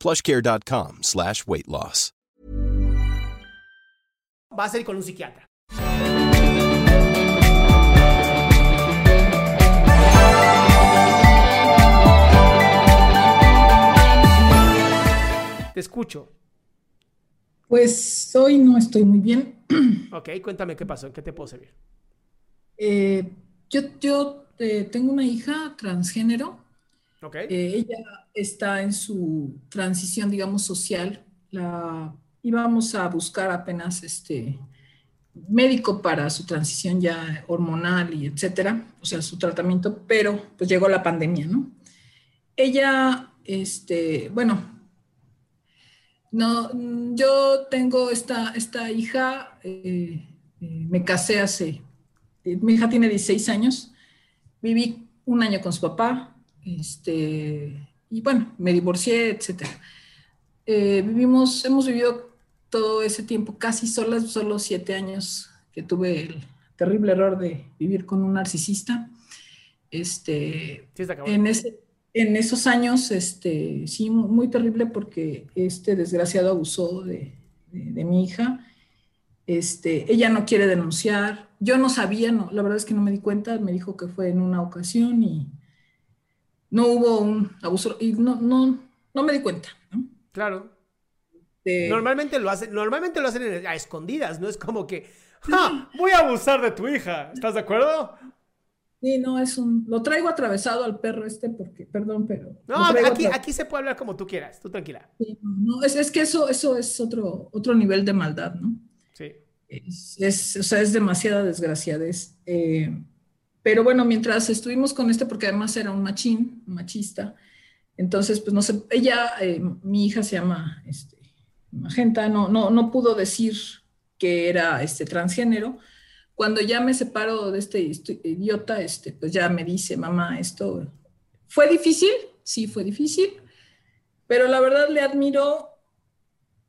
plushcare.com slash weight loss. Va a ser con un psiquiatra. Te escucho. Pues hoy no estoy muy bien. Ok, cuéntame qué pasó, ¿en qué te puedo servir? Eh, yo yo eh, tengo una hija transgénero. Ok. Eh, ella está en su transición, digamos, social. La íbamos a buscar apenas este médico para su transición ya hormonal y etcétera, o sea, su tratamiento, pero pues llegó la pandemia, ¿no? Ella, este, bueno, no, yo tengo esta, esta hija, eh, eh, me casé hace, mi hija tiene 16 años, viví un año con su papá, este, y bueno, me divorcié, etcétera. Eh, vivimos, hemos vivido todo ese tiempo casi solas, solo siete años que tuve el terrible error de vivir con un narcisista. Este, Sí, en, ese- en esos años, este, sí, mu- muy terrible porque este desgraciado abusó de, de- de mi hija. Este, ella no quiere denunciar. Yo no sabía, no, la verdad es que no me di cuenta. Me dijo que fue en una ocasión y no hubo un abuso y no, no, no me di cuenta. ¿no? Claro. De- Normalmente lo hacen, normalmente lo hacen en- a escondidas, no es como que, ¡Ja! Voy a abusar de tu hija. ¿Estás de acuerdo? Sí, no, es un. Lo traigo atravesado al perro este porque, perdón, pero. No, aquí, aquí se puede hablar como tú quieras, tú tranquila. Sí, no, es, es que eso, eso es otro, otro nivel de maldad, ¿no? Sí. Es, es- o sea, es demasiada desgraciadez. Eh, pero bueno, mientras estuvimos con este, porque además era un machín, machista, entonces, pues no sé, ella, eh, mi hija se llama este, Magenta, no, no, no pudo decir que era este, transgénero. Cuando ya me separo de este idiota, este, pues ya me dice, mamá, esto fue difícil, sí fue difícil, pero la verdad le admiro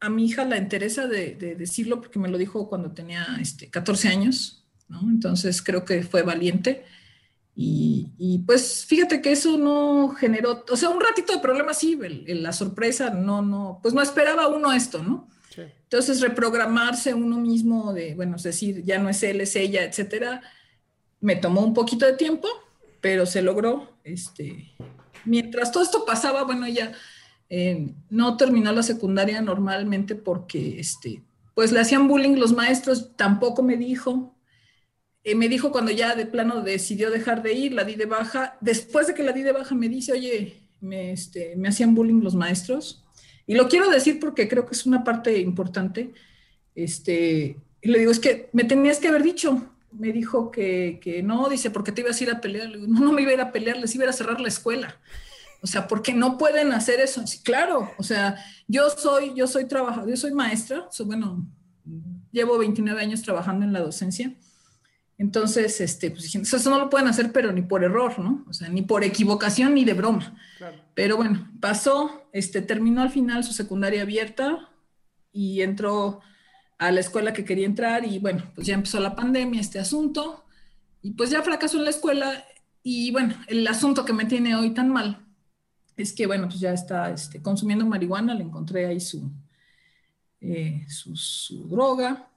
a mi hija la entereza de, de decirlo porque me lo dijo cuando tenía este, 14 años, ¿no? Entonces creo que fue valiente. Y, y, pues fíjate que eso no generó, o sea, un ratito de problema sí, el- el- la sorpresa, no, no, pues no esperaba uno esto, ¿no? Sí. Entonces reprogramarse uno mismo de, bueno, es decir, ya no es él, es ella, etcétera, me tomó un poquito de tiempo, pero se logró. Este, mientras todo esto pasaba, bueno, ella eh, no terminó la secundaria normalmente porque, este, pues le hacían bullying los maestros, tampoco me dijo. Eh, me dijo cuando ya de plano decidió dejar de ir, la di de baja. Después de que la di de baja me dice, oye, me, este, me hacían bullying los maestros. Y lo quiero decir porque creo que es una parte importante. Este, y le digo, es que me tenías que haber dicho. Me dijo que, que no, dice, porque te ibas a ir a pelear. No, me iba a ir a pelear, les iba a cerrar la escuela. O sea, porque no pueden hacer eso. Sí, claro, o sea, yo soy, yo soy trabajadora, yo soy maestra, so, bueno, llevo 29 años trabajando en la docencia. Entonces, este, pues eso no lo pueden hacer, pero ni por error, ¿no? O sea, ni por equivocación ni de broma. Claro. Pero bueno, pasó, este, terminó al final su secundaria abierta y entró a la escuela que quería entrar y bueno, pues ya empezó la pandemia, este asunto, y pues ya fracasó en la escuela y bueno, el asunto que me tiene hoy tan mal es que bueno, pues ya está este, consumiendo marihuana, le encontré ahí su, eh, su, droga.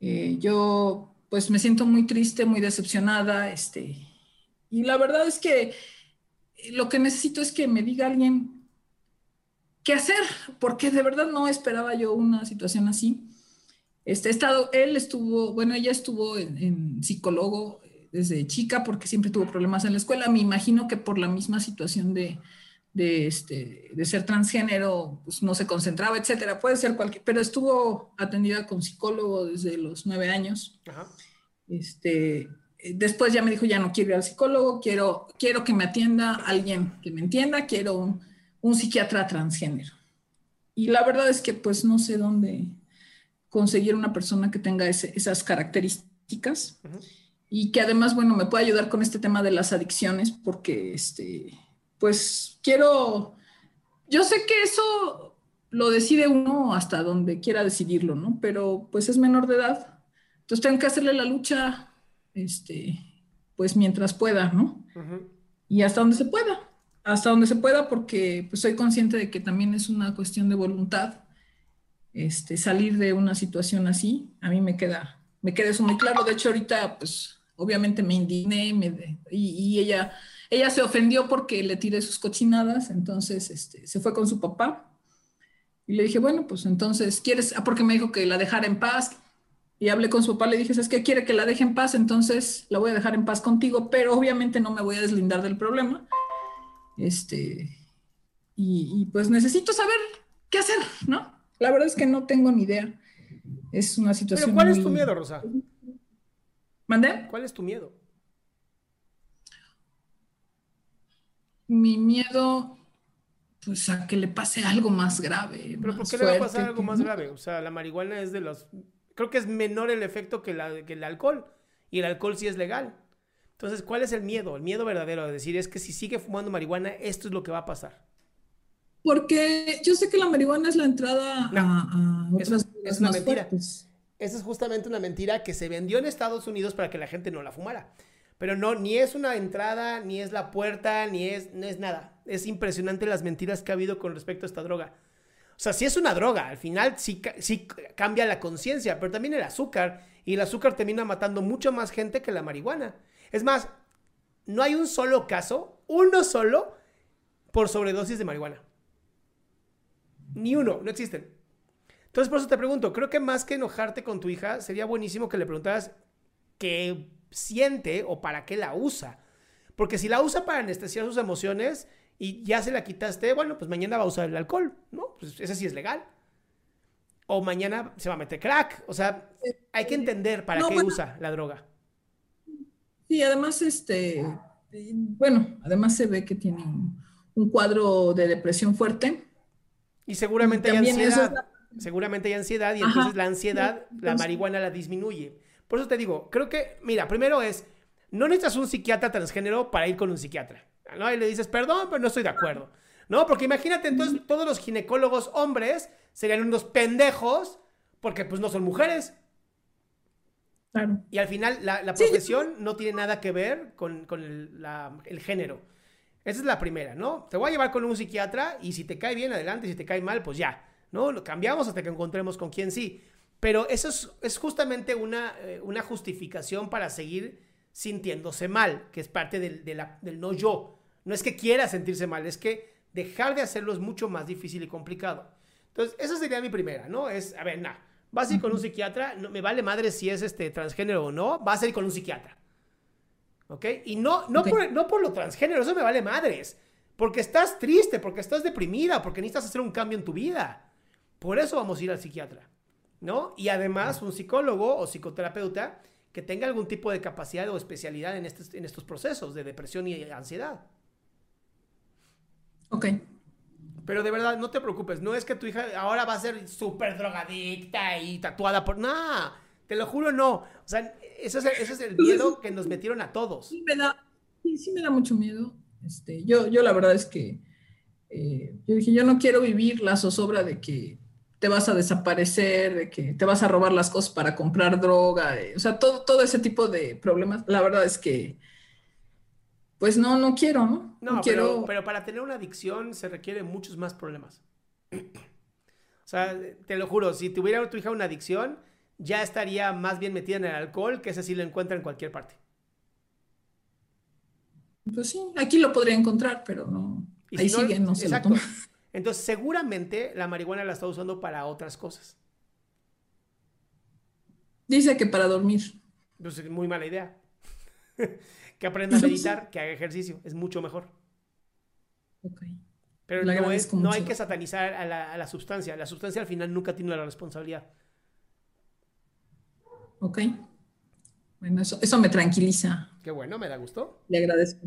Eh, yo pues me siento muy triste, muy decepcionada, este, y la verdad es que lo que necesito es que me diga alguien qué hacer, porque de verdad no esperaba yo una situación así. Este estado, él estuvo, bueno, ella estuvo en, psicólogo desde chica porque siempre tuvo problemas en la escuela. Me imagino que por la misma situación de, de, este, de ser transgénero, pues no se concentraba, etcétera. Puede ser cualquier, pero estuvo atendida con psicólogo desde los nueve años. Este, después ya me dijo, ya no quiero ir al psicólogo, quiero, quiero que me atienda alguien que me entienda, quiero un, un psiquiatra transgénero. Y la verdad es que pues no sé dónde conseguir una persona que tenga esas características y que además, bueno, me pueda ayudar con este tema de las adicciones porque, este, pues quiero, yo sé que eso lo decide uno hasta donde quiera decidirlo, ¿no? Pero pues es menor de edad. Entonces tengo que hacerle la lucha, este, pues mientras pueda, ¿no? Y hasta donde se pueda, hasta donde se pueda porque pues soy consciente de que también es una cuestión de voluntad, este, salir de una situación así. A mí me queda, me queda eso muy claro. De hecho, ahorita, pues obviamente me indigné y, ella, ella se ofendió porque le tiré sus cochinadas, entonces este, se fue con su papá. Y le dije, bueno, pues entonces, ¿quieres? Ah, porque me dijo que la dejara en paz. Y hablé con su papá, le dije, ¿sabes qué? Quiere que la deje en paz, entonces la voy a dejar en paz contigo, pero obviamente no me voy a deslindar del problema. Este, y, pues necesito saber qué hacer, ¿no? La verdad es que no tengo ni idea. Es una situación. ¿Pero cuál es tu miedo, Rosa? ¿Mandé? ¿Cuál es tu miedo? Mi miedo, pues a que le pase algo más grave. ¿Pero por qué le va a pasar algo más grave? O sea, la marihuana es de los. Creo que es menor el efecto que, la, que el alcohol. Y el alcohol sí es legal. Entonces, ¿cuál es el miedo? El miedo verdadero de decir es que si sigue fumando marihuana, esto es lo que va a pasar. Porque yo sé que la marihuana es la entrada a, otras es, una mentira. Esa es justamente una mentira que se vendió en Estados Unidos para que la gente no la fumara. Pero no, ni es una entrada, ni es la puerta, ni es, no es nada. Es impresionante las mentiras que ha habido con respecto a esta droga. O sea, sí es una droga, al final sí, cambia la conciencia, pero también el azúcar. Y el azúcar termina matando mucho más gente que la marihuana. Es más, no hay un solo caso, uno solo, por sobredosis de marihuana. Ni uno, no existen. Entonces, por eso te pregunto, creo que más que enojarte con tu hija, sería buenísimo que le preguntaras qué siente o para qué la usa. Porque si la usa para anestesiar sus emociones y ya se la quitaste, bueno, pues mañana va a usar el alcohol, ¿no? Pues ese sí es legal. O mañana se va a meter crack. O sea, hay que entender para qué usa la droga. Sí, además, este, bueno, además se ve que tiene un, cuadro de depresión fuerte. Y seguramente hay ansiedad seguramente hay ansiedad y entonces la ansiedad, la marihuana la disminuye. Por eso te digo, creo que, mira, primero es, no necesitas un psiquiatra transgénero para ir con un psiquiatra. ¿no? Y le dices, perdón, pero no estoy de acuerdo. No, porque imagínate, entonces todos los ginecólogos hombres serían unos pendejos porque pues no son mujeres. Claro. Y al final la, profesión no tiene nada que ver con, el, el, género. Esa es la primera, ¿no? Te voy a llevar con un psiquiatra y si te cae bien, adelante, si te cae mal, pues ya. ¿no? Lo cambiamos hasta que encontremos con quién sí. Pero eso es, justamente una, eh, una, justificación para seguir sintiéndose mal, que es parte del, del no yo. No es que quiera sentirse mal, es que dejar de hacerlo es mucho más difícil y complicado. Entonces, esa sería mi primera, ¿no? Es, a ver, nada, vas a ir con un psiquiatra, no, me vale madre si es este transgénero o no, vas a ir con un psiquiatra. ¿Ok? Y no, no, por, no por lo transgénero, eso me vale madres. Porque estás triste, porque estás deprimida, porque necesitas hacer un cambio en tu vida. Por eso vamos a ir al psiquiatra, ¿no? Y además un psicólogo o psicoterapeuta que tenga algún tipo de capacidad o especialidad en estos, en estos procesos de depresión y ansiedad. Ok. Pero de verdad, no te preocupes, no es que tu hija ahora va a ser súper drogadicta y tatuada por... No, te lo juro, no. O sea, ese es el, miedo que nos metieron a todos. Sí me da, sí, me da mucho miedo. Este, yo, yo la verdad es que eh, yo dije, yo no quiero vivir la zozobra de que te vas a desaparecer, de que te vas a robar las cosas para comprar droga, o sea, todo, todo ese tipo de problemas, la verdad es que, pues no, no quiero, ¿no? No, quiero... Pero, para tener una adicción se requieren muchos más problemas. O sea, te lo juro, si tuviera tu hija una adicción, ya estaría más bien metida en el alcohol, que ese sí lo encuentra en cualquier parte. Pues sí, aquí lo podría encontrar, pero no. Ahí sigue, no se exacto. lo toma. Entonces, seguramente la marihuana la está usando para otras cosas. Dice que para dormir. Pues es muy mala idea. que aprenda a meditar, que haga ejercicio. Es mucho mejor. Ok. Pero no, hay que satanizar a la, a la, sustancia. La sustancia al final nunca tiene la responsabilidad. Ok. Bueno, eso, eso me tranquiliza. Qué bueno, me da gusto. Le agradezco.